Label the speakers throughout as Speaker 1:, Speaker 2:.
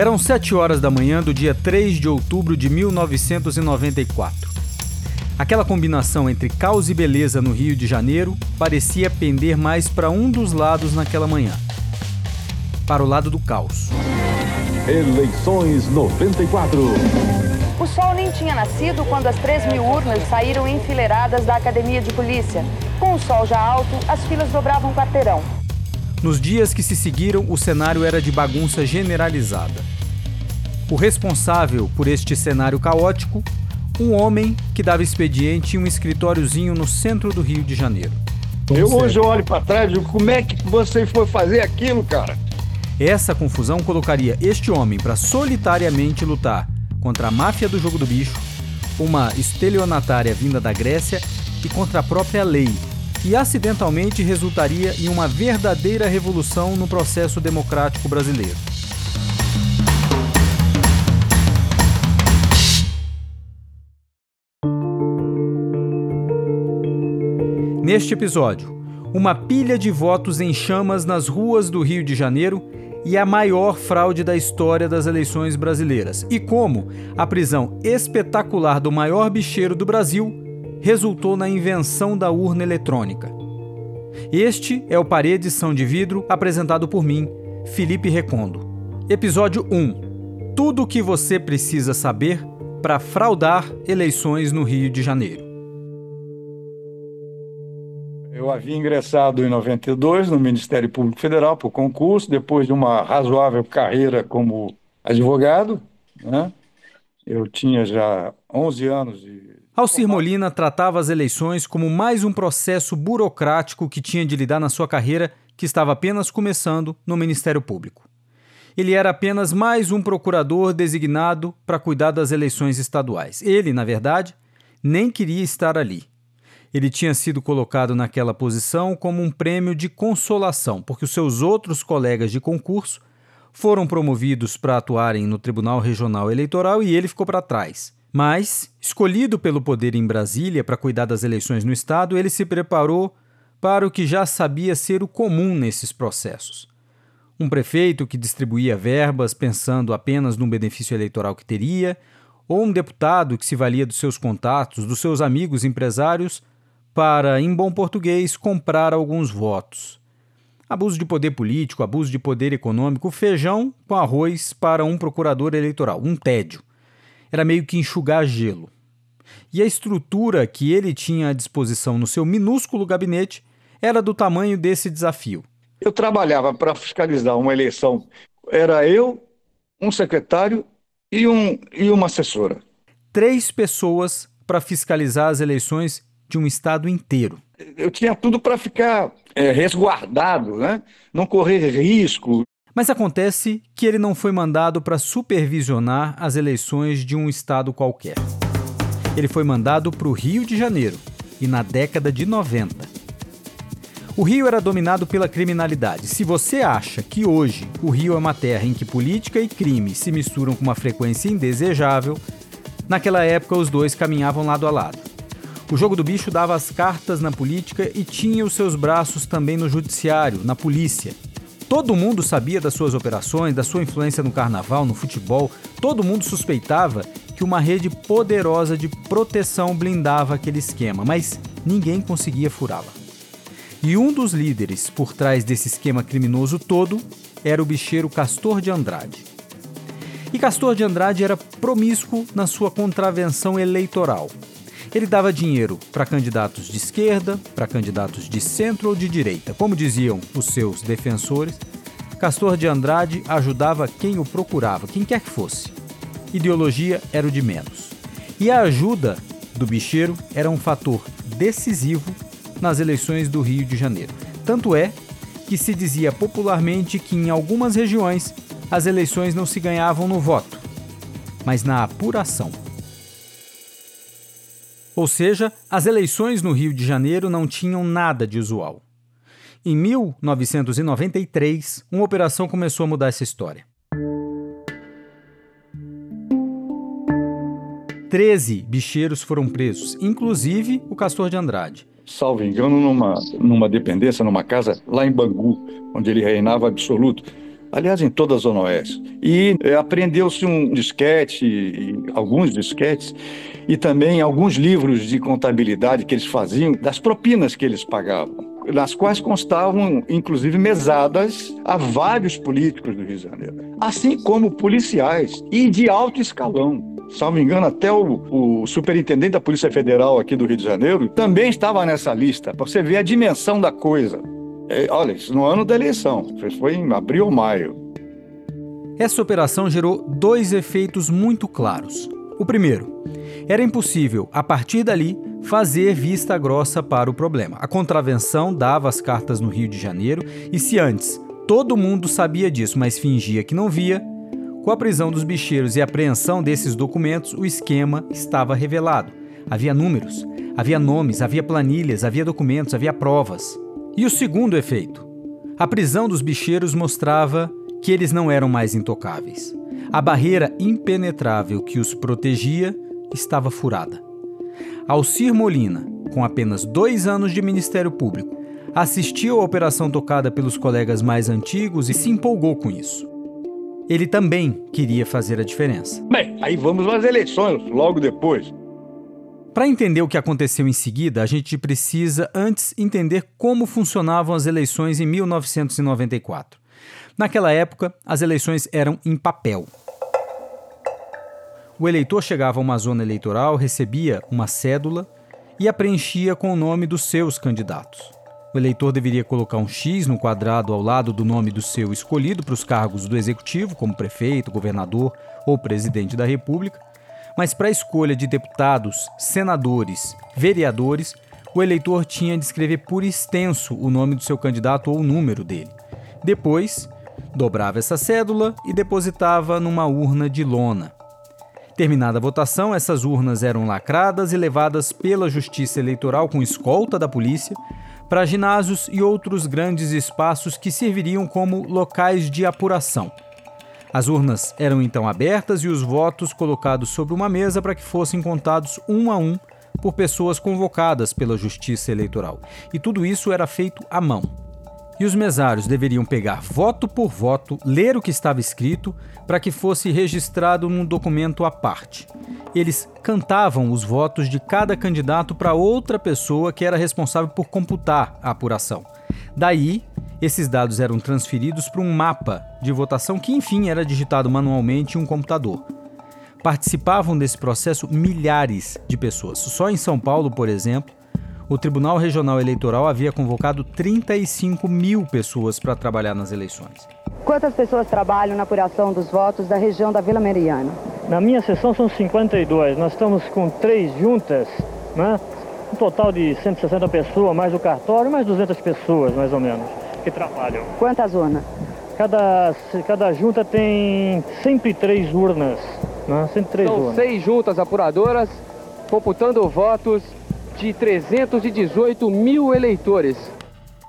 Speaker 1: Eram sete horas da manhã do dia 3 de outubro de 1994. Aquela combinação entre caos e beleza no Rio de Janeiro parecia pender mais para um dos lados naquela manhã para o lado do caos.
Speaker 2: Eleições 94.
Speaker 3: O sol nem tinha nascido quando as 3 mil urnas saíram enfileiradas da academia de polícia. Com o sol já alto, as filas dobravam o quarteirão.
Speaker 1: Nos dias que se seguiram, o cenário era de bagunça generalizada. O responsável por este cenário caótico, um homem que dava expediente em um escritóriozinho no centro do Rio de Janeiro.
Speaker 4: Eu hoje olho para trás e digo, como é que você foi fazer aquilo, cara?
Speaker 1: Essa confusão colocaria este homem para solitariamente lutar contra a máfia do jogo do bicho, uma estelionatária vinda da Grécia e contra a própria lei, e acidentalmente resultaria em uma verdadeira revolução no processo democrático brasileiro. Neste episódio, uma pilha de votos em chamas nas ruas do Rio de Janeiro e a maior fraude da história das eleições brasileiras, e como a prisão espetacular do maior bicheiro do Brasil resultou na invenção da urna eletrônica. Este é o Paredição de Vidro apresentado por mim, Felipe Recondo. Episódio 1: Tudo o que você precisa saber para fraudar eleições no Rio de Janeiro.
Speaker 4: Eu havia ingressado em 92 no Ministério Público Federal por concurso, depois de uma razoável carreira como advogado. Né? Eu tinha já 11 anos de.
Speaker 1: Alcir Molina tratava as eleições como mais um processo burocrático que tinha de lidar na sua carreira, que estava apenas começando no Ministério Público. Ele era apenas mais um procurador designado para cuidar das eleições estaduais. Ele, na verdade, nem queria estar ali. Ele tinha sido colocado naquela posição como um prêmio de consolação, porque os seus outros colegas de concurso foram promovidos para atuarem no Tribunal Regional Eleitoral e ele ficou para trás. Mas, escolhido pelo poder em Brasília para cuidar das eleições no estado, ele se preparou para o que já sabia ser o comum nesses processos. Um prefeito que distribuía verbas pensando apenas no benefício eleitoral que teria, ou um deputado que se valia dos seus contatos, dos seus amigos empresários, para, em bom português, comprar alguns votos. Abuso de poder político, abuso de poder econômico, feijão com arroz para um procurador eleitoral, um tédio. Era meio que enxugar gelo. E a estrutura que ele tinha à disposição no seu minúsculo gabinete era do tamanho desse desafio.
Speaker 4: Eu trabalhava para fiscalizar uma eleição. Era eu, um secretário e, um, e uma assessora.
Speaker 1: Três pessoas para fiscalizar as eleições de um estado inteiro.
Speaker 4: Eu tinha tudo para ficar é, resguardado, né? não correr risco.
Speaker 1: Mas acontece que ele não foi mandado para supervisionar as eleições de um estado qualquer. Ele foi mandado para o Rio de Janeiro, e na década de 90. O Rio era dominado pela criminalidade. Se você acha que hoje o Rio é uma terra em que política e crime se misturam com uma frequência indesejável, naquela época os dois caminhavam lado a lado. O jogo do bicho dava as cartas na política e tinha os seus braços também no judiciário, na polícia. Todo mundo sabia das suas operações, da sua influência no carnaval, no futebol. Todo mundo suspeitava que uma rede poderosa de proteção blindava aquele esquema, mas ninguém conseguia furá-la. E um dos líderes por trás desse esquema criminoso todo era o bicheiro Castor de Andrade. E Castor de Andrade era promíscuo na sua contravenção eleitoral. Ele dava dinheiro para candidatos de esquerda, para candidatos de centro ou de direita. Como diziam os seus defensores, Castor de Andrade ajudava quem o procurava, quem quer que fosse. Ideologia era o de menos. E a ajuda do bicheiro era um fator decisivo nas eleições do Rio de Janeiro. Tanto é que se dizia popularmente que em algumas regiões as eleições não se ganhavam no voto, mas na apuração. Ou seja, as eleições no Rio de Janeiro não tinham nada de usual. Em 1993, uma operação começou a mudar essa história. Treze bicheiros foram presos, inclusive o Castor de Andrade.
Speaker 4: Salvo engano, numa, numa dependência, numa casa lá em Bangu, onde ele reinava absoluto. Aliás, em toda a Zona Oeste. E é, aprendeu-se um disquete, alguns disquetes, e também alguns livros de contabilidade que eles faziam, das propinas que eles pagavam nas quais constavam, inclusive, mesadas a vários políticos do Rio de Janeiro, assim como policiais e de alto escalão. Salvo engano, até o, o, superintendente da Polícia Federal aqui do Rio de Janeiro também estava nessa lista, para você ver a dimensão da coisa. É, olha, isso no ano da eleição, foi em abril ou maio.
Speaker 1: Essa operação gerou dois efeitos muito claros. O primeiro, era impossível, a partir dali, fazer vista grossa para o problema. A contravenção dava as cartas no Rio de Janeiro e se antes todo mundo sabia disso, mas fingia que não via, com a prisão dos bicheiros e a apreensão desses documentos, o esquema estava revelado. Havia números, havia nomes, havia planilhas, havia documentos, havia provas. E o segundo efeito? A prisão dos bicheiros mostrava que eles não eram mais intocáveis. A barreira impenetrável que os protegia estava furada. Alcir Molina, com apenas dois anos de Ministério Público, assistiu à operação tocada pelos colegas mais antigos e se empolgou com isso. Ele também queria fazer a diferença.
Speaker 4: Bem, aí vamos às eleições logo depois.
Speaker 1: Para entender o que aconteceu em seguida, a gente precisa antes entender como funcionavam as eleições em 1994. Naquela época, as eleições eram em papel. O eleitor chegava a uma zona eleitoral, recebia uma cédula e a preenchia com o nome dos seus candidatos. O eleitor deveria colocar um X no quadrado ao lado do nome do seu escolhido para os cargos do executivo, como prefeito, governador ou presidente da República, mas para a escolha de deputados, senadores, vereadores, o eleitor tinha de escrever por extenso o nome do seu candidato ou o número dele. Depois, dobrava essa cédula e depositava numa urna de lona. Terminada a votação, essas urnas eram lacradas e levadas pela Justiça Eleitoral com escolta da polícia para ginásios e outros grandes espaços que serviriam como locais de apuração. As urnas eram então abertas e os votos colocados sobre uma mesa para que fossem contados um a um por pessoas convocadas pela Justiça Eleitoral. E tudo isso era feito à mão e os mesários deveriam pegar voto por voto, ler o que estava escrito, para que fosse registrado num documento à parte. Eles cantavam os votos de cada candidato para outra pessoa que era responsável por computar a apuração. Daí, esses dados eram transferidos para um mapa de votação que, enfim, era digitado manualmente em um computador. Participavam desse processo milhares de pessoas. Só em São Paulo, por exemplo, o Tribunal Regional Eleitoral havia convocado 35 mil pessoas para trabalhar nas eleições.
Speaker 3: Quantas pessoas trabalham na apuração dos votos da região da Vila Mariana?
Speaker 5: Na minha sessão são 52. Nós estamos com três juntas, né? Total de 160 pessoas, mais o cartório, mais 200 pessoas, mais ou menos, que trabalham.
Speaker 3: Quantas urnas?
Speaker 5: Cada, cada junta tem 103 urnas. Né? 103
Speaker 6: são
Speaker 5: urnas.
Speaker 6: seis juntas apuradoras computando votos de 318 mil eleitores.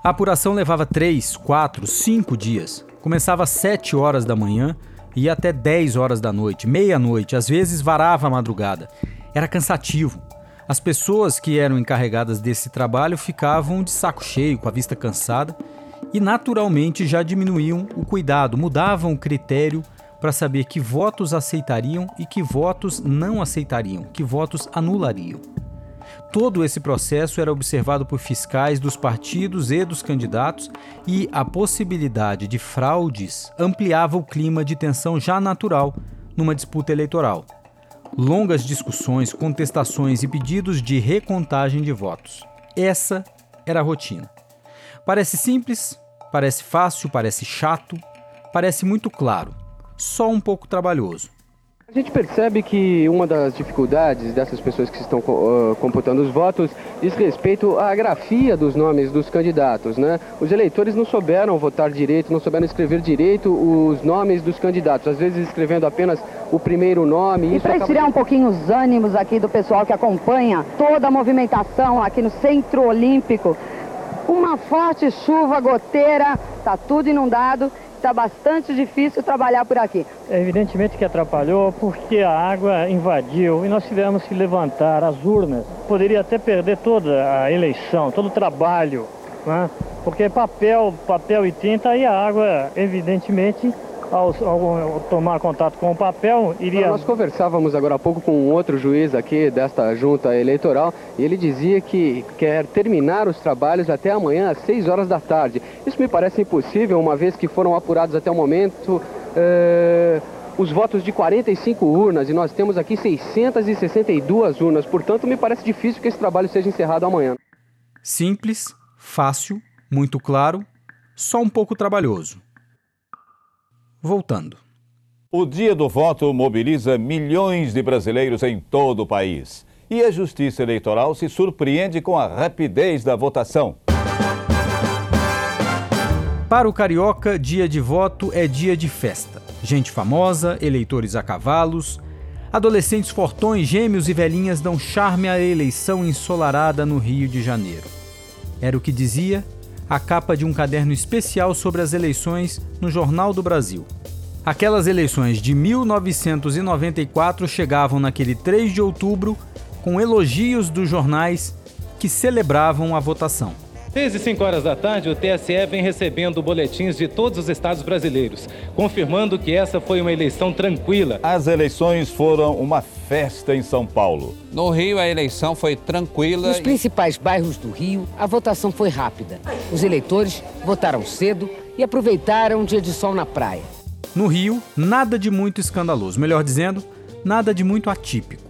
Speaker 1: A apuração levava 3, 4, 5 dias. Começava às 7 horas da manhã e ia até 10 horas da noite, meia-noite, às vezes varava a madrugada. Era cansativo. As pessoas que eram encarregadas desse trabalho ficavam de saco cheio, com a vista cansada e naturalmente já diminuíam o cuidado, mudavam o critério para saber que votos aceitariam e que votos não aceitariam, que votos anulariam. Todo esse processo era observado por fiscais dos partidos e dos candidatos e a possibilidade de fraudes ampliava o clima de tensão já natural numa disputa eleitoral. Longas discussões, contestações e pedidos de recontagem de votos. Essa era a rotina. Parece simples, parece fácil, parece chato, parece muito claro, só um pouco trabalhoso.
Speaker 6: A gente percebe que uma das dificuldades dessas pessoas que estão uh, computando os votos diz respeito à grafia dos nomes dos candidatos, né? Os eleitores não souberam votar direito, não souberam escrever direito os nomes dos candidatos, às vezes escrevendo apenas o primeiro nome.
Speaker 3: E para acaba... tirar um pouquinho os ânimos aqui do pessoal que acompanha toda a movimentação aqui no Centro Olímpico, uma forte chuva goteira, está tudo inundado está bastante difícil trabalhar por aqui.
Speaker 5: É evidentemente que atrapalhou porque a água invadiu e nós tivemos que levantar as urnas. Poderia até perder toda a eleição, todo o trabalho né? porque papel, papel e tinta e a água, evidentemente, ao, ao, tomar contato com o papel, iria...
Speaker 6: Nós conversávamos agora há pouco com um outro juiz aqui desta junta eleitoral e ele dizia que quer terminar os trabalhos até amanhã às 6 horas da tarde. Isso me parece impossível, uma vez que foram apurados até o momento... Eh, os votos de 45 urnas e nós temos aqui 662 urnas, portanto, me parece difícil que esse trabalho seja encerrado amanhã.
Speaker 1: Simples, fácil, muito claro, só um pouco trabalhoso. Voltando.
Speaker 7: O dia do voto mobiliza milhões de brasileiros em todo o país. E a Justiça Eleitoral se surpreende com a rapidez da votação.
Speaker 1: Para o carioca, dia de voto é dia de festa. Gente famosa, eleitores a cavalos, adolescentes fortões, gêmeos e velhinhas dão charme à eleição ensolarada no Rio de Janeiro. Era o que dizia a capa de um caderno especial sobre as eleições no Jornal do Brasil. Aquelas eleições de 1994 chegavam naquele 3 de outubro com elogios dos jornais que celebravam a votação.
Speaker 8: Desde 5 horas da tarde, o TSE vem recebendo boletins de todos os estados brasileiros, confirmando que essa foi uma eleição tranquila.
Speaker 7: As eleições foram uma festa em São Paulo.
Speaker 9: No Rio, a eleição foi tranquila.
Speaker 10: Nos principais bairros do Rio, a votação foi rápida. Os eleitores votaram cedo e aproveitaram um dia de sol na praia.
Speaker 1: No Rio, nada de muito escandaloso, melhor dizendo, nada de muito atípico.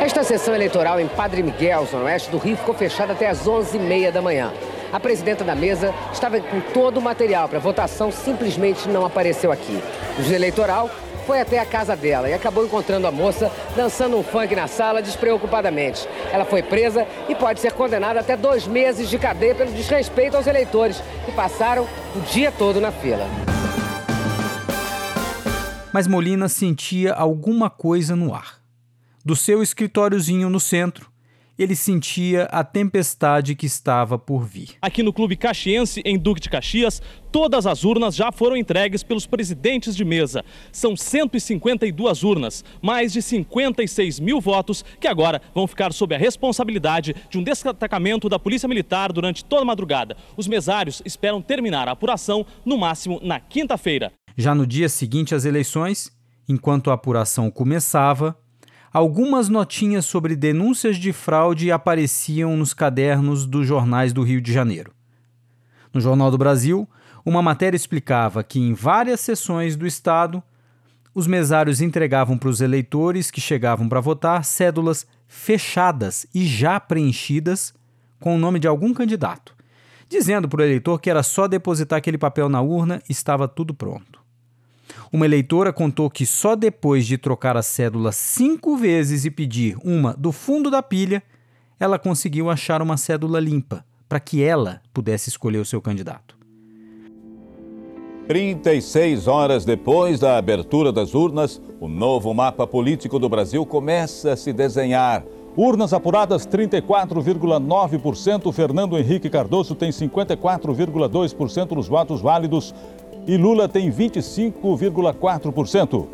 Speaker 10: Esta sessão eleitoral em Padre Miguel, zona oeste do Rio, ficou fechada até às 11h30 da manhã. A presidenta da mesa estava com todo o material para votação, simplesmente não apareceu aqui. O juiz eleitoral foi até a casa dela e acabou encontrando a moça dançando um funk na sala despreocupadamente. Ela foi presa e pode ser condenada até dois meses de cadeia pelo desrespeito aos eleitores que passaram o dia todo na fila.
Speaker 1: Mas Molina sentia alguma coisa no ar. Do seu escritóriozinho no centro, ele sentia a tempestade que estava por vir.
Speaker 11: Aqui no Clube Caxiense, em Duque de Caxias, todas as urnas já foram entregues pelos presidentes de mesa. São 152 urnas, mais de 56 mil votos que agora vão ficar sob a responsabilidade de um destacamento da Polícia Militar durante toda a madrugada. Os mesários esperam terminar a apuração no máximo na quinta-feira.
Speaker 1: Já no dia seguinte às eleições, enquanto a apuração começava, algumas notinhas sobre denúncias de fraude apareciam nos cadernos dos jornais do Rio de Janeiro. No Jornal do Brasil, uma matéria explicava que em várias sessões do Estado, os mesários entregavam para os eleitores que chegavam para votar cédulas fechadas e já preenchidas com o nome de algum candidato, dizendo para o eleitor que era só depositar aquele papel na urna e estava tudo pronto. Uma eleitora contou que só depois de trocar a cédula cinco vezes e pedir uma do fundo da pilha, ela conseguiu achar uma cédula limpa, para que ela pudesse escolher o seu candidato.
Speaker 7: 36 horas depois da abertura das urnas, o novo mapa político do Brasil começa a se desenhar. Urnas apuradas 34,9%. Fernando Henrique Cardoso tem 54,2% dos votos válidos e Lula tem 25,4%.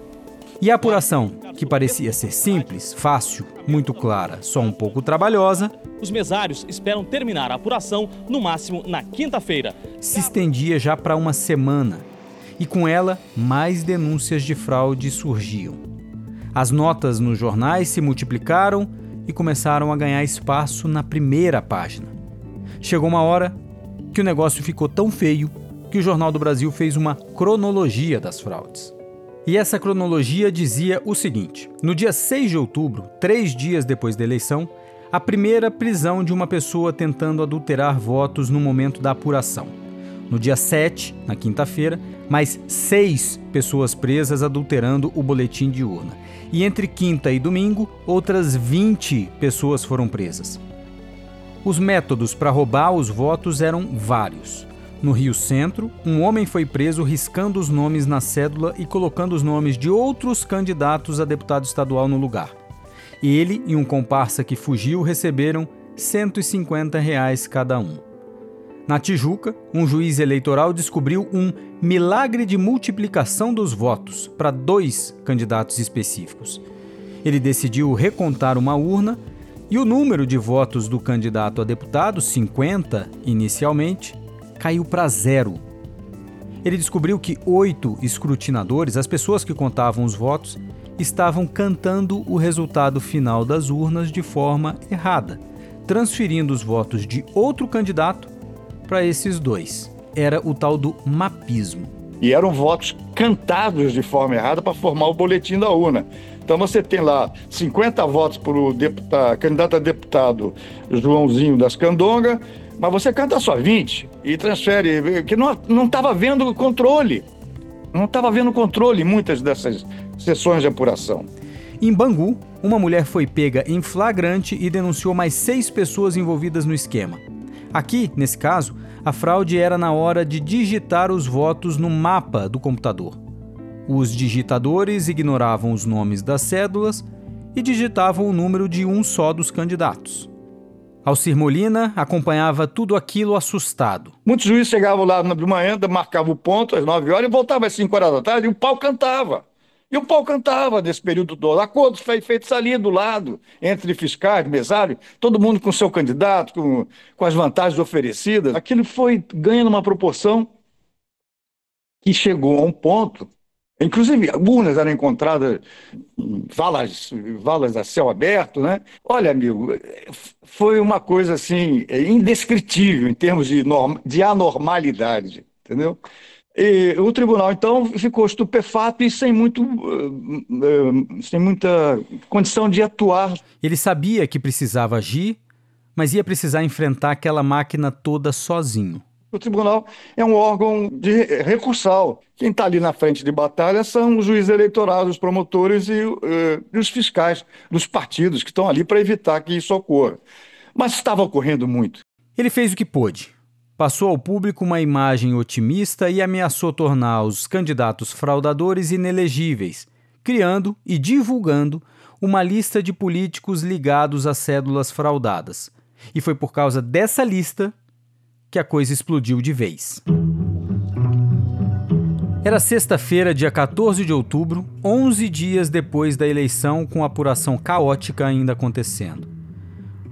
Speaker 1: E a apuração, que parecia ser simples, fácil, muito clara, só um pouco trabalhosa,
Speaker 11: os mesários esperam terminar a apuração no máximo na quinta-feira.
Speaker 1: Se estendia já para uma semana e com ela mais denúncias de fraude surgiam. As notas nos jornais se multiplicaram e começaram a ganhar espaço na primeira página. Chegou uma hora que o negócio ficou tão feio que o Jornal do Brasil fez uma cronologia das fraudes. E essa cronologia dizia o seguinte: no dia 6 de outubro, três dias depois da eleição, a primeira prisão de uma pessoa tentando adulterar votos no momento da apuração. No dia 7, na quinta-feira, mais seis pessoas presas adulterando o boletim de urna. E entre quinta e domingo, outras 20 pessoas foram presas. Os métodos para roubar os votos eram vários. No Rio Centro, um homem foi preso riscando os nomes na cédula e colocando os nomes de outros candidatos a deputado estadual no lugar. Ele e um comparsa que fugiu receberam 150 reais cada um. Na Tijuca, um juiz eleitoral descobriu um milagre de multiplicação dos votos para dois candidatos específicos. Ele decidiu recontar uma urna e o número de votos do candidato a deputado, 50 inicialmente, caiu para zero. Ele descobriu que oito escrutinadores, as pessoas que contavam os votos, estavam cantando o resultado final das urnas de forma errada, transferindo os votos de outro candidato para esses dois. Era o tal do mapismo.
Speaker 4: E eram votos cantados de forma errada para formar o boletim da urna. Então você tem lá 50 votos para o candidato a deputado Joãozinho das Candonga, mas você canta só 20 e transfere, que não estava havendo controle. Não estava havendo controle muitas dessas sessões de apuração.
Speaker 1: Em Bangu, uma mulher foi pega em flagrante e denunciou mais seis pessoas envolvidas no esquema. Aqui, nesse caso, a fraude era na hora de digitar os votos no mapa do computador. Os digitadores ignoravam os nomes das cédulas e digitavam o número de um só dos candidatos. Alcir Molina acompanhava tudo aquilo assustado.
Speaker 4: Muitos juízes chegavam lá de manhã, marcavam o ponto às 9 horas e voltavam às 5 horas da tarde e o pau cantava. E o pau cantava nesse período todo. Acordos feitos ali do lado, entre fiscais, mesários, todo mundo com seu candidato, com, com as vantagens oferecidas. Aquilo foi ganhando uma proporção que chegou a um ponto Inclusive, urnas eram encontradas em valas, valas a céu aberto, né? Olha, amigo, foi uma coisa assim indescritível em termos de, norma, de anormalidade, entendeu? E o tribunal, então, ficou estupefato e sem, muito, eh, eh, sem muita condição de atuar.
Speaker 1: Ele sabia que precisava agir, mas ia precisar enfrentar aquela máquina toda sozinho.
Speaker 4: O tribunal é um órgão de recursal. Quem está ali na frente de batalha são os juízes eleitorais, os promotores e, uh, e os fiscais dos partidos que estão ali para evitar que isso ocorra. Mas estava ocorrendo muito.
Speaker 1: Ele fez o que pôde passou ao público uma imagem otimista e ameaçou tornar os candidatos fraudadores inelegíveis, criando e divulgando uma lista de políticos ligados a cédulas fraudadas. E foi por causa dessa lista que a coisa explodiu de vez. Era sexta-feira, dia 14 de outubro, 11 dias depois da eleição, com apuração caótica ainda acontecendo.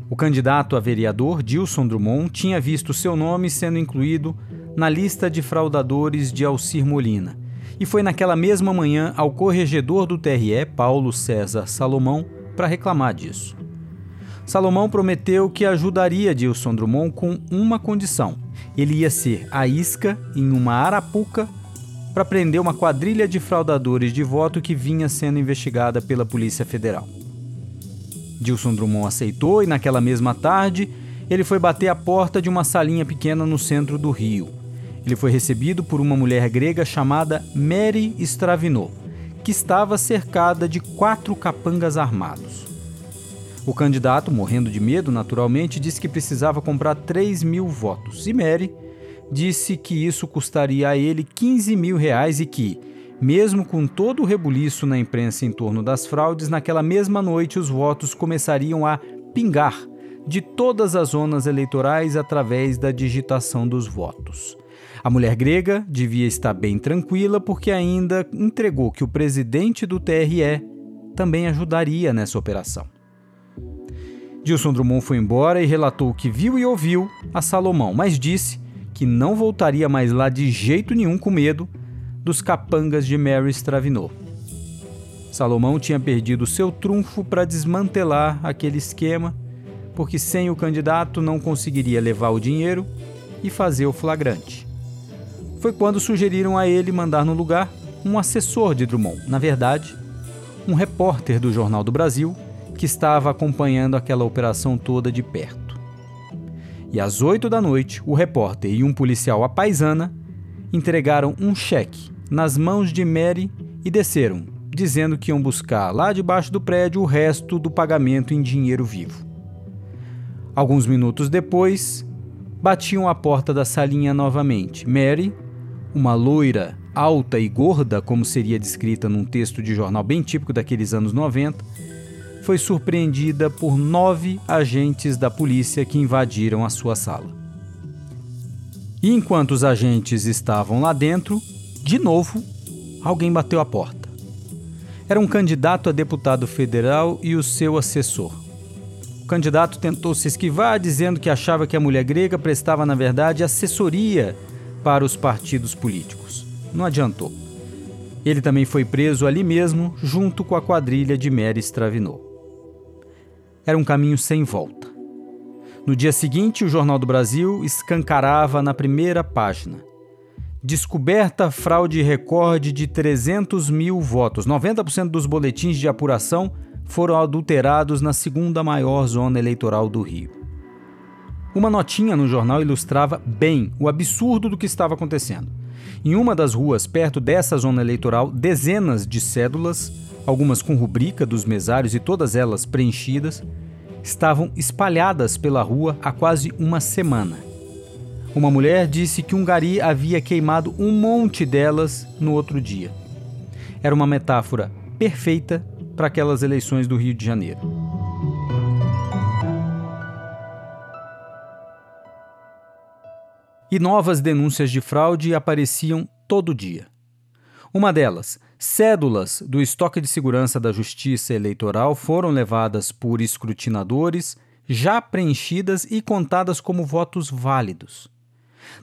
Speaker 1: O candidato a vereador, Dilson Drummond, tinha visto seu nome sendo incluído na lista de fraudadores de Alcir Molina. E foi naquela mesma manhã ao corregedor do TRE, Paulo César Salomão, para reclamar disso. Salomão prometeu que ajudaria Dilson Drummond com uma condição: ele ia ser a isca em uma arapuca para prender uma quadrilha de fraudadores de voto que vinha sendo investigada pela Polícia Federal. Dilson Drummond aceitou e, naquela mesma tarde, ele foi bater a porta de uma salinha pequena no centro do Rio. Ele foi recebido por uma mulher grega chamada Mary Stravinot, que estava cercada de quatro capangas armados. O candidato, morrendo de medo, naturalmente, disse que precisava comprar 3 mil votos. E Mary disse que isso custaria a ele 15 mil reais e que, mesmo com todo o rebuliço na imprensa em torno das fraudes, naquela mesma noite os votos começariam a pingar de todas as zonas eleitorais através da digitação dos votos. A mulher grega devia estar bem tranquila porque ainda entregou que o presidente do TRE também ajudaria nessa operação. Dilson Drummond foi embora e relatou o que viu e ouviu a Salomão, mas disse que não voltaria mais lá de jeito nenhum com medo dos capangas de Mary Stravinot. Salomão tinha perdido seu trunfo para desmantelar aquele esquema, porque sem o candidato não conseguiria levar o dinheiro e fazer o flagrante. Foi quando sugeriram a ele mandar no lugar um assessor de Drummond, na verdade, um repórter do Jornal do Brasil que estava acompanhando aquela operação toda de perto. E às oito da noite, o repórter e um policial à paisana entregaram um cheque nas mãos de Mary e desceram, dizendo que iam buscar lá debaixo do prédio o resto do pagamento em dinheiro vivo. Alguns minutos depois, batiam a porta da salinha novamente. Mary, uma loira alta e gorda, como seria descrita num texto de jornal bem típico daqueles anos 90, foi surpreendida por nove agentes da polícia que invadiram a sua sala. E enquanto os agentes estavam lá dentro, de novo, alguém bateu a porta. Era um candidato a deputado federal e o seu assessor. O candidato tentou se esquivar, dizendo que achava que a mulher grega prestava, na verdade, assessoria para os partidos políticos. Não adiantou. Ele também foi preso ali mesmo, junto com a quadrilha de Mary Stravinot. Era um caminho sem volta. No dia seguinte, o Jornal do Brasil escancarava na primeira página. Descoberta fraude recorde de 300 mil votos. 90% dos boletins de apuração foram adulterados na segunda maior zona eleitoral do Rio. Uma notinha no jornal ilustrava bem o absurdo do que estava acontecendo. Em uma das ruas perto dessa zona eleitoral, dezenas de cédulas, algumas com rubrica dos mesários e todas elas preenchidas, estavam espalhadas pela rua há quase uma semana. Uma mulher disse que um gari havia queimado um monte delas no outro dia. Era uma metáfora perfeita para aquelas eleições do Rio de Janeiro. E novas denúncias de fraude apareciam todo dia. Uma delas, cédulas do estoque de segurança da Justiça Eleitoral foram levadas por escrutinadores, já preenchidas e contadas como votos válidos.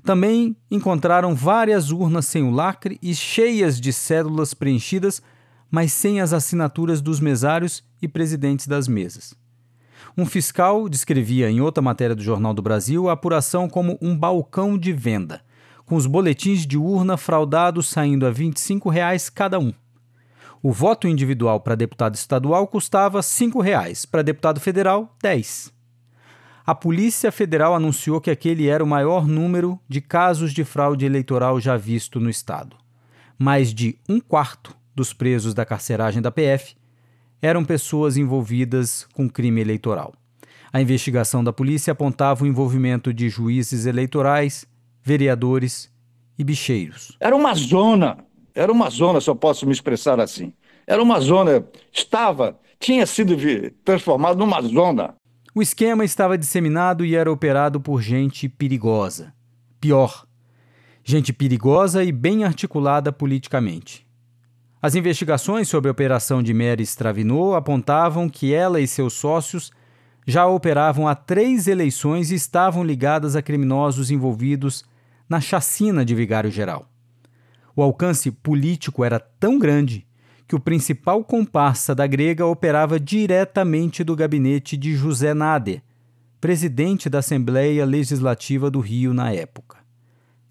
Speaker 1: Também encontraram várias urnas sem o lacre e cheias de cédulas preenchidas, mas sem as assinaturas dos mesários e presidentes das mesas. Um fiscal descrevia em outra matéria do Jornal do Brasil a apuração como um balcão de venda com os boletins de urna fraudados saindo a 25 reais cada um. O voto individual para deputado estadual custava 5 reais, para deputado federal, 10. A Polícia Federal anunciou que aquele era o maior número de casos de fraude eleitoral já visto no estado. Mais de um quarto dos presos da carceragem da PF eram pessoas envolvidas com crime eleitoral. A investigação da polícia apontava o envolvimento de juízes eleitorais, vereadores e bicheiros.
Speaker 4: Era uma zona, era uma zona, se eu posso me expressar assim. Era uma zona, estava, tinha sido transformado numa zona.
Speaker 1: O esquema estava disseminado e era operado por gente perigosa. Pior, gente perigosa e bem articulada politicamente. As investigações sobre a operação de Mary Stravinot apontavam que ela e seus sócios já operavam há três eleições e estavam ligadas a criminosos envolvidos na chacina de Vigário Geral. O alcance político era tão grande que o principal comparsa da grega operava diretamente do gabinete de José Nader, presidente da Assembleia Legislativa do Rio na época.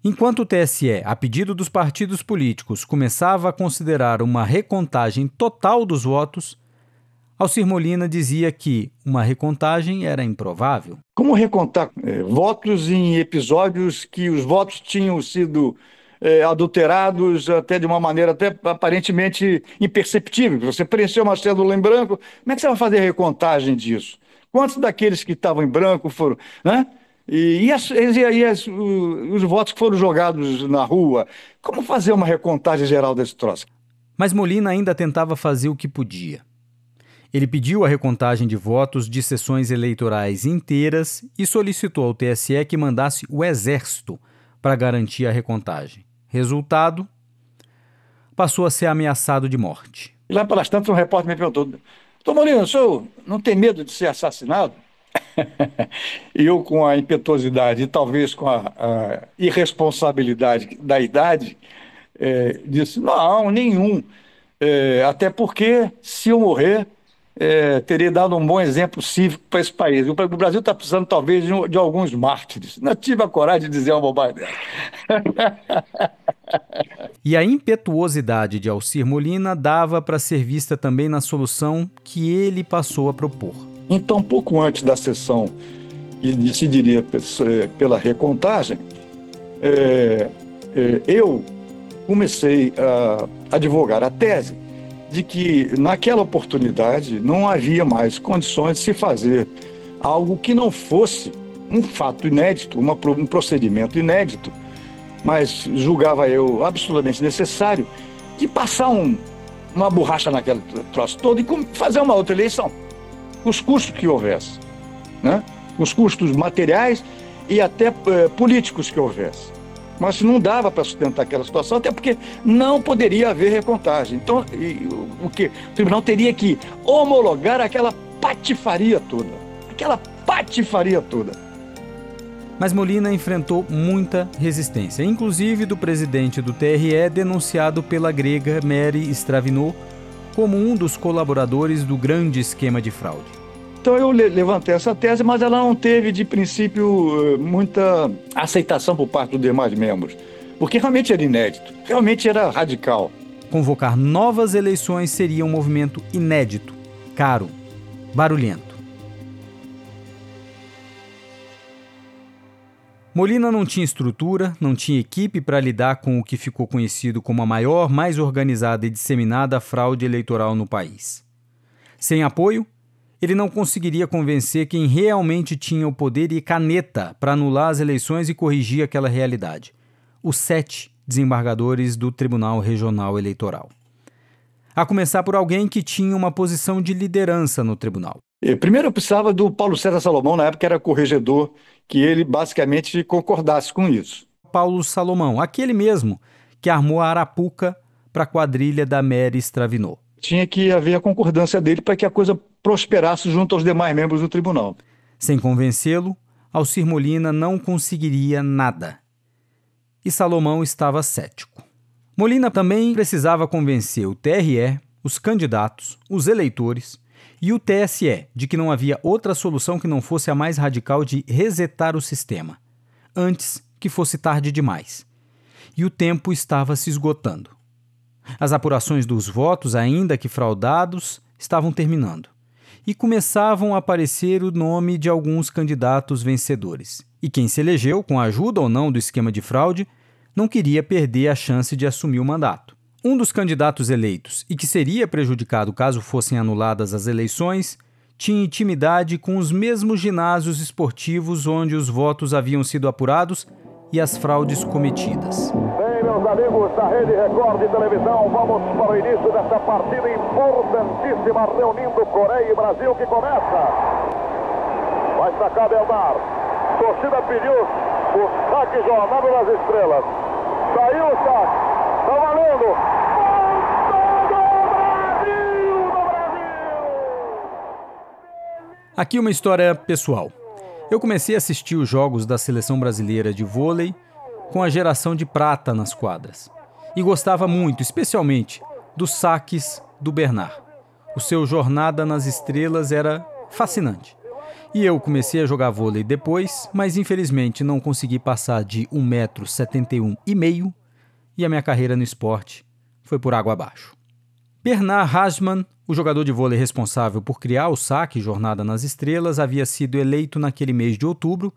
Speaker 1: Enquanto o TSE, a pedido dos partidos políticos, começava a considerar uma recontagem total dos votos, Alcir Molina dizia que uma recontagem era improvável.
Speaker 4: Como recontar é, votos em episódios que os votos tinham sido é, adulterados até de uma maneira até aparentemente imperceptível? Você preencheu uma cédula em branco, como é que você vai fazer a recontagem disso? Quantos daqueles que estavam em branco foram, né? E, e, as, e as, os votos que foram jogados na rua? Como fazer uma recontagem geral desse troço?
Speaker 1: Mas Molina ainda tentava fazer o que podia. Ele pediu a recontagem de votos de sessões eleitorais inteiras e solicitou ao TSE que mandasse o Exército para garantir a recontagem. Resultado: passou a ser ameaçado de morte.
Speaker 4: E lá pelas tantas, um repórter me perguntou: Doutor Molina, o senhor não tem medo de ser assassinado? eu, com a impetuosidade e talvez com a, a irresponsabilidade da idade, é, disse: Não, nenhum. É, até porque, se eu morrer, é, teria dado um bom exemplo cívico para esse país. O Brasil está precisando, talvez, de, de, alguns mártires. Não tive a coragem de dizer uma bobagem dela.
Speaker 1: e a impetuosidade de Alcir Molina dava para ser vista também na solução que ele passou a propor.
Speaker 4: Então, pouco antes da sessão que decidiria pela recontagem, é, é, eu comecei a advogar a tese de que naquela oportunidade não havia mais condições de se fazer algo que não fosse um fato inédito, uma, um procedimento inédito, mas julgava eu absolutamente necessário de passar um, uma borracha naquele troço todo e fazer uma outra eleição, os custos que houvesse, né? os custos materiais e até eh, políticos que houvesse mas não dava para sustentar aquela situação, até porque não poderia haver recontagem. Então, e, o que? O tribunal teria que homologar aquela patifaria toda. Aquela patifaria toda.
Speaker 1: Mas Molina enfrentou muita resistência, inclusive do presidente do TRE, denunciado pela grega Mary Stravinot como um dos colaboradores do grande esquema de fraude.
Speaker 4: Então eu levantei essa tese, mas ela não teve, de princípio, eh, muita aceitação por parte dos demais membros, porque realmente era inédito, realmente era radical.
Speaker 1: Convocar novas eleições seria um movimento inédito, caro, barulhento. Molina não tinha estrutura, não tinha equipe para lidar com o que ficou conhecido como a maior, mais organizada e disseminada fraude eleitoral no país. Sem apoio, ele não conseguiria convencer quem realmente tinha o poder e caneta para anular as eleições e corrigir aquela realidade: os sete desembargadores do Tribunal Regional Eleitoral. A começar por alguém que tinha uma posição de liderança no tribunal.
Speaker 4: Primeiro eu precisava do Paulo César Salomão, na época era corregedor, que ele basicamente concordasse com isso.
Speaker 1: Paulo Salomão, aquele mesmo que armou a Arapuca para a quadrilha da Mary Stravinot.
Speaker 4: Tinha que haver a concordância dele para que a coisa prosperasse junto aos demais membros do tribunal.
Speaker 1: Sem convencê-lo, Alcir Molina não conseguiria nada. E Salomão estava cético. Molina também precisava convencer o TRE, os candidatos, os eleitores e o TSE de que não havia outra solução que não fosse a mais radical de resetar o sistema, antes que fosse tarde demais. E o tempo estava se esgotando. As apurações dos votos, ainda que fraudados, estavam terminando. E começavam a aparecer o nome de alguns candidatos vencedores. E quem se elegeu, com a ajuda ou não do esquema de fraude, não queria perder a chance de assumir o mandato. Um dos candidatos eleitos, e que seria prejudicado caso fossem anuladas as eleições, tinha intimidade com os mesmos ginásios esportivos onde os votos haviam sido apurados e as fraudes cometidas.
Speaker 12: Amigos da Rede Record de televisão, vamos para o início dessa partida importantíssima reunindo Coreia e Brasil que começa. Vai sacar Belmar. Torcida pediu o saque jornada das estrelas. Saiu o saque. Tá valendo.
Speaker 1: Aqui uma história pessoal. Eu comecei a assistir os jogos da seleção brasileira de vôlei com a geração de prata nas quadras. E gostava muito, especialmente, dos saques do Bernard. O seu Jornada nas Estrelas era fascinante. E eu comecei a jogar vôlei depois, mas infelizmente não consegui passar de 1,71m e a minha carreira no esporte foi por água abaixo. Bernard Hasman, o jogador de vôlei responsável por criar o saque Jornada nas Estrelas, havia sido eleito naquele mês de outubro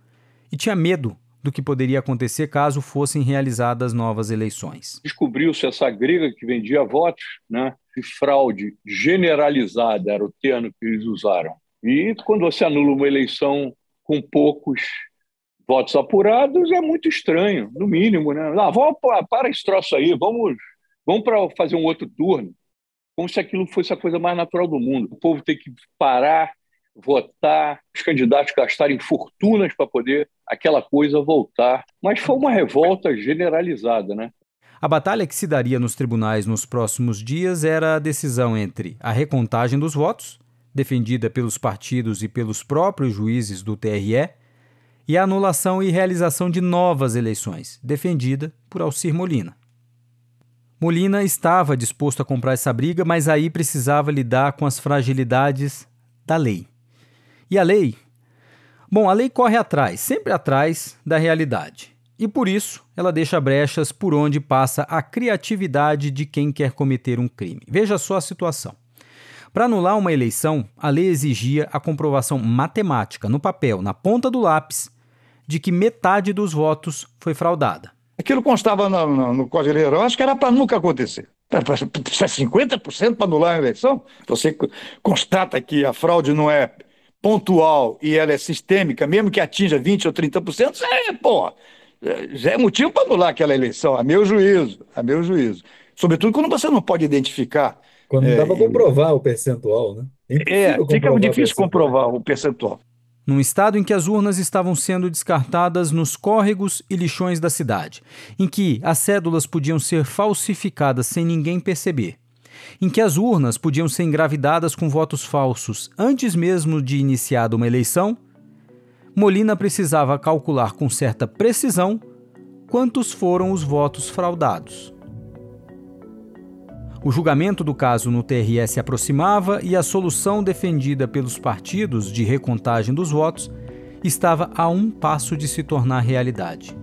Speaker 1: e tinha medo do que poderia acontecer caso fossem realizadas novas eleições.
Speaker 13: Descobriu-se essa grega que vendia votos, né? E fraude generalizada era o termo que eles usaram. E quando você anula uma eleição com poucos votos apurados, é muito estranho, no mínimo, né? Ah, vamos para esse troço aí, vamos, vamos para fazer um outro turno como se aquilo fosse a coisa mais natural do mundo. O povo tem que parar, votar, os candidatos gastarem fortunas para poder aquela coisa voltar. Mas foi uma revolta generalizada, né?
Speaker 1: A batalha que se daria nos tribunais nos próximos dias era a decisão entre a recontagem dos votos, defendida pelos partidos e pelos próprios juízes do TRE, e a anulação e realização de novas eleições, defendida por Alcir Molina. Molina estava disposto a comprar essa briga, mas aí precisava lidar com as fragilidades da lei. E a lei? Bom, a lei corre atrás, sempre atrás da realidade. E por isso, ela deixa brechas por onde passa a criatividade de quem quer cometer um crime. Veja só a situação. Para anular uma eleição, a lei exigia a comprovação matemática, no papel, na ponta do lápis, de que metade dos votos foi fraudada.
Speaker 4: Aquilo constava no, no, no Código Eleitoral, acho que era para nunca acontecer. Para 50% para anular a eleição? Você constata que a fraude não é pontual e ela é sistêmica, mesmo que atinja 20% ou 30%, é, pô, já é motivo para anular aquela eleição, a meu juízo, a meu juízo. Sobretudo quando você não pode identificar.
Speaker 14: Quando não dá para comprovar o percentual, né?
Speaker 4: É, fica difícil comprovar o percentual
Speaker 1: num estado em que as urnas estavam sendo descartadas nos córregos e lixões da cidade, em que as cédulas podiam ser falsificadas sem ninguém perceber, em que as urnas podiam ser engravidadas com votos falsos antes mesmo de iniciada uma eleição, Molina precisava calcular com certa precisão quantos foram os votos fraudados. O julgamento do caso no TRE se aproximava e a solução defendida pelos partidos de recontagem dos votos estava a um passo de se tornar realidade.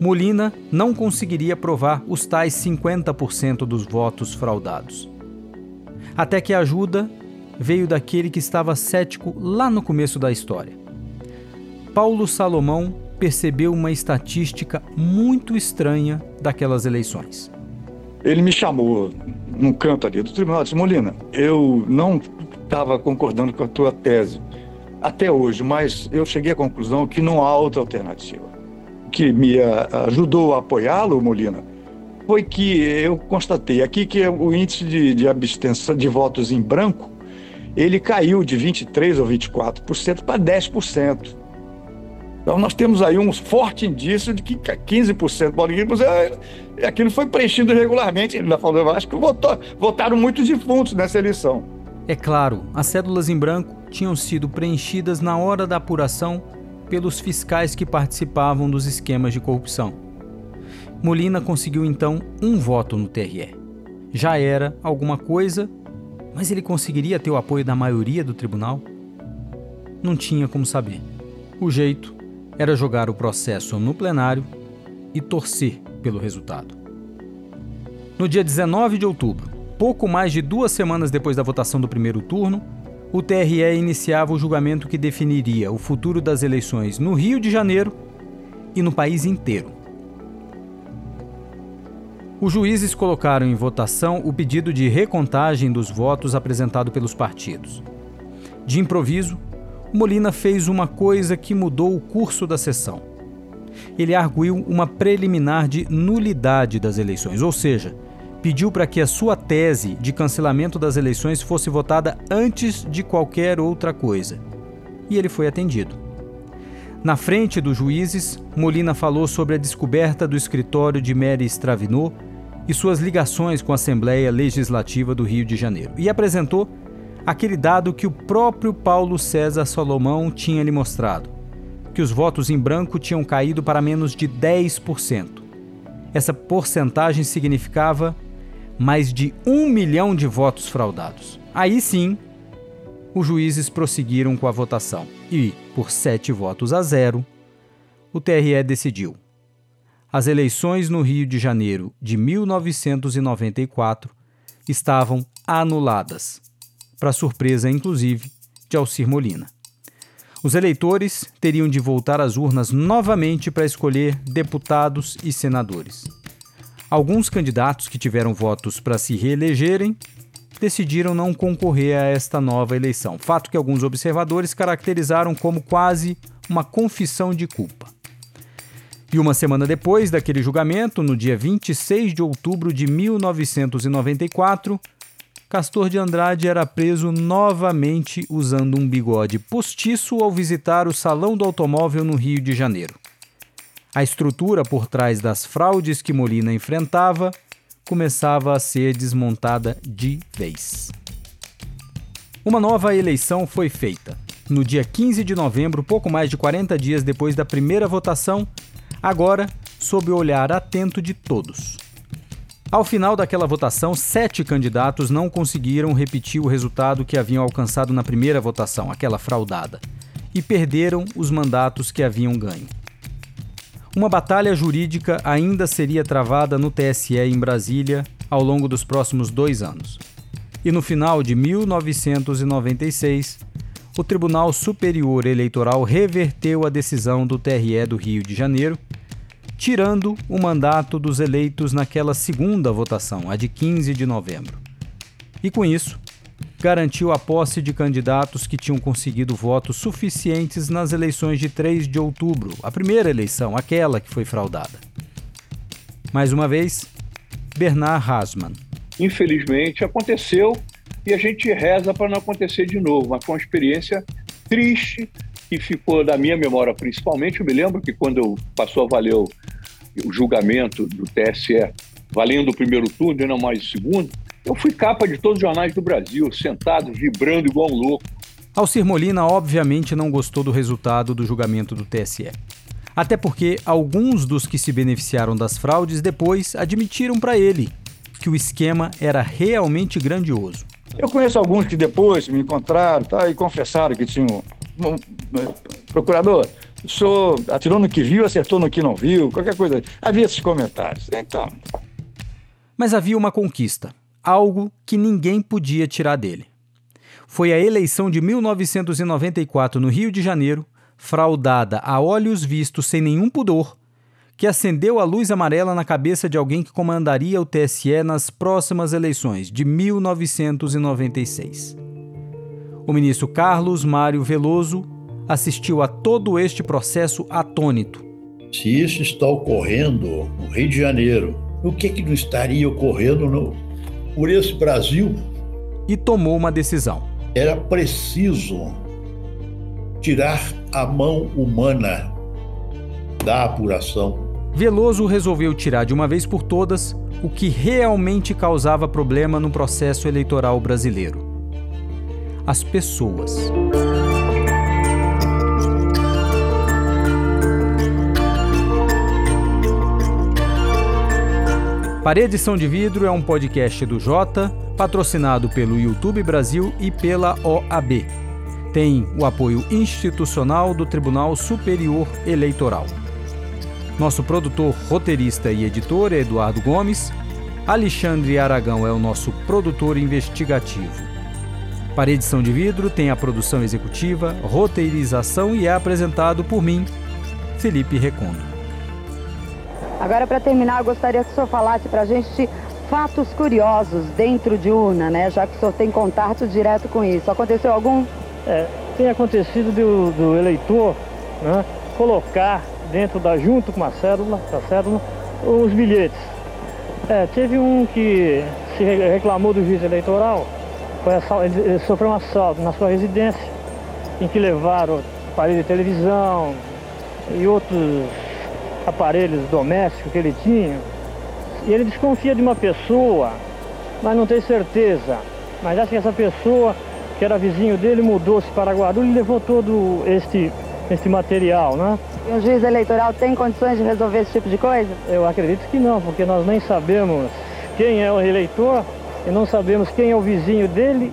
Speaker 1: Molina não conseguiria provar os tais 50% dos votos fraudados. Até que a ajuda veio daquele que estava cético lá no começo da história. Paulo Salomão percebeu uma estatística muito estranha daquelas eleições.
Speaker 4: Ele me chamou num canto ali do tribunal e disse: Molina, eu não estava concordando com a tua tese até hoje, mas eu cheguei à conclusão que não há outra alternativa que me ajudou a apoiá-lo, Molina, foi que eu constatei aqui que o índice de, de abstenção de votos em branco ele caiu de 23% ou 24% para 10%. Então nós temos aí um forte indício de que 15% paulistas, é, aquilo foi preenchido regularmente. Ele falou, acho que votou, votaram muitos defuntos nessa eleição.
Speaker 1: É claro, as cédulas em branco tinham sido preenchidas na hora da apuração pelos fiscais que participavam dos esquemas de corrupção. Molina conseguiu então um voto no TRE. Já era alguma coisa, mas ele conseguiria ter o apoio da maioria do tribunal? Não tinha como saber. O jeito era jogar o processo no plenário e torcer pelo resultado. No dia 19 de outubro, pouco mais de duas semanas depois da votação do primeiro turno, o TRE iniciava o julgamento que definiria o futuro das eleições no Rio de Janeiro e no país inteiro. Os juízes colocaram em votação o pedido de recontagem dos votos apresentado pelos partidos. De improviso, Molina fez uma coisa que mudou o curso da sessão. Ele arguiu uma preliminar de nulidade das eleições, ou seja, pediu para que a sua tese de cancelamento das eleições fosse votada antes de qualquer outra coisa. E ele foi atendido. Na frente dos juízes, Molina falou sobre a descoberta do escritório de Mary Stravinot e suas ligações com a Assembleia Legislativa do Rio de Janeiro e apresentou aquele dado que o próprio Paulo César Salomão tinha lhe mostrado, que os votos em branco tinham caído para menos de 10%. Essa porcentagem significava mais de um milhão de votos fraudados. Aí sim, os juízes prosseguiram com a votação e, por sete votos a zero, o TRE decidiu. As eleições no Rio de Janeiro de 1994 estavam anuladas, para surpresa inclusive de Alcir Molina. Os eleitores teriam de voltar às urnas novamente para escolher deputados e senadores. Alguns candidatos que tiveram votos para se reelegerem decidiram não concorrer a esta nova eleição, fato que alguns observadores caracterizaram como quase uma confissão de culpa. E uma semana depois daquele julgamento, no dia 26 de outubro de 1994, Castor de Andrade era preso novamente usando um bigode postiço ao visitar o Salão do Automóvel no Rio de Janeiro. A estrutura por trás das fraudes que Molina enfrentava começava a ser desmontada de vez. Uma nova eleição foi feita. No dia 15 de novembro, pouco mais de 40 dias depois da primeira votação, agora sob o olhar atento de todos. Ao final daquela votação, sete candidatos não conseguiram repetir o resultado que haviam alcançado na primeira votação, aquela fraudada, e perderam os mandatos que haviam ganho. Uma batalha jurídica ainda seria travada no TSE em Brasília ao longo dos próximos dois anos. E no final de 1996, o Tribunal Superior Eleitoral reverteu a decisão do TRE do Rio de Janeiro, tirando o mandato dos eleitos naquela segunda votação, a de 15 de novembro. E com isso, garantiu a posse de candidatos que tinham conseguido votos suficientes nas eleições de 3 de outubro, a primeira eleição, aquela que foi fraudada. Mais uma vez, Bernard Hasman.
Speaker 13: Infelizmente aconteceu e a gente reza para não acontecer de novo, mas foi uma experiência triste que ficou da minha memória principalmente. Eu me lembro que quando passou a valer o, julgamento do TSE, valendo o primeiro turno e não mais o segundo, eu fui capa de todos os jornais do Brasil, sentado, vibrando igual um louco.
Speaker 1: Alcir Molina obviamente não gostou do resultado do julgamento do TSE. Até porque alguns dos que se beneficiaram das fraudes depois admitiram para ele que o esquema era realmente grandioso.
Speaker 4: Eu conheço alguns que depois me encontraram tá, e confessaram que tinham. Um, procurador, o senhor atirou no que viu, acertou no que não viu, qualquer coisa. Havia esses comentários. Então.
Speaker 1: Mas havia uma conquista, algo que ninguém podia tirar dele. Foi a eleição de 1994 no Rio de Janeiro, fraudada a olhos vistos sem nenhum pudor, que acendeu a luz amarela na cabeça de alguém que comandaria o TSE nas próximas eleições de 1996. O ministro Carlos Mário Veloso assistiu a todo este processo atônito.
Speaker 15: Se isso está ocorrendo no Rio de Janeiro, o que, que não estaria ocorrendo no, por esse Brasil?
Speaker 1: E tomou uma decisão.
Speaker 15: Era preciso tirar a mão humana da apuração.
Speaker 1: Veloso resolveu tirar de uma vez por todas o que realmente causava problema no processo eleitoral brasileiro: as pessoas. Paredição de Vidro é um podcast do Jota, patrocinado pelo YouTube Brasil e pela OAB. Tem o apoio institucional do Tribunal Superior Eleitoral. Nosso produtor, roteirista e editor é Eduardo Gomes. Alexandre Aragão é o nosso produtor investigativo. Paredição de Vidro tem a produção executiva, roteirização e é apresentado por mim, Felipe Recondo.
Speaker 3: Agora, para terminar, eu gostaria que o senhor falasse para a gente fatos curiosos dentro de urna, né? Já que o senhor tem contato direto com isso. Aconteceu algum?
Speaker 5: É, tem acontecido do, do eleitor né, colocar dentro da, junto com a cédula, a cédula os bilhetes. É, teve um que se reclamou do juiz eleitoral, foi assalto, ele sofreu um assalto na sua residência, em que levaram aparelho de televisão e outros aparelhos domésticos que ele tinha. E ele desconfia de uma pessoa, mas não tem certeza. Mas acha que essa pessoa, que era vizinho dele, mudou-se para Guarulhos e levou todo este, este material, né?
Speaker 3: E o juiz eleitoral tem condições de resolver esse tipo de coisa?
Speaker 5: Eu acredito que não, porque nós nem sabemos quem é o eleitor e não sabemos quem é o vizinho dele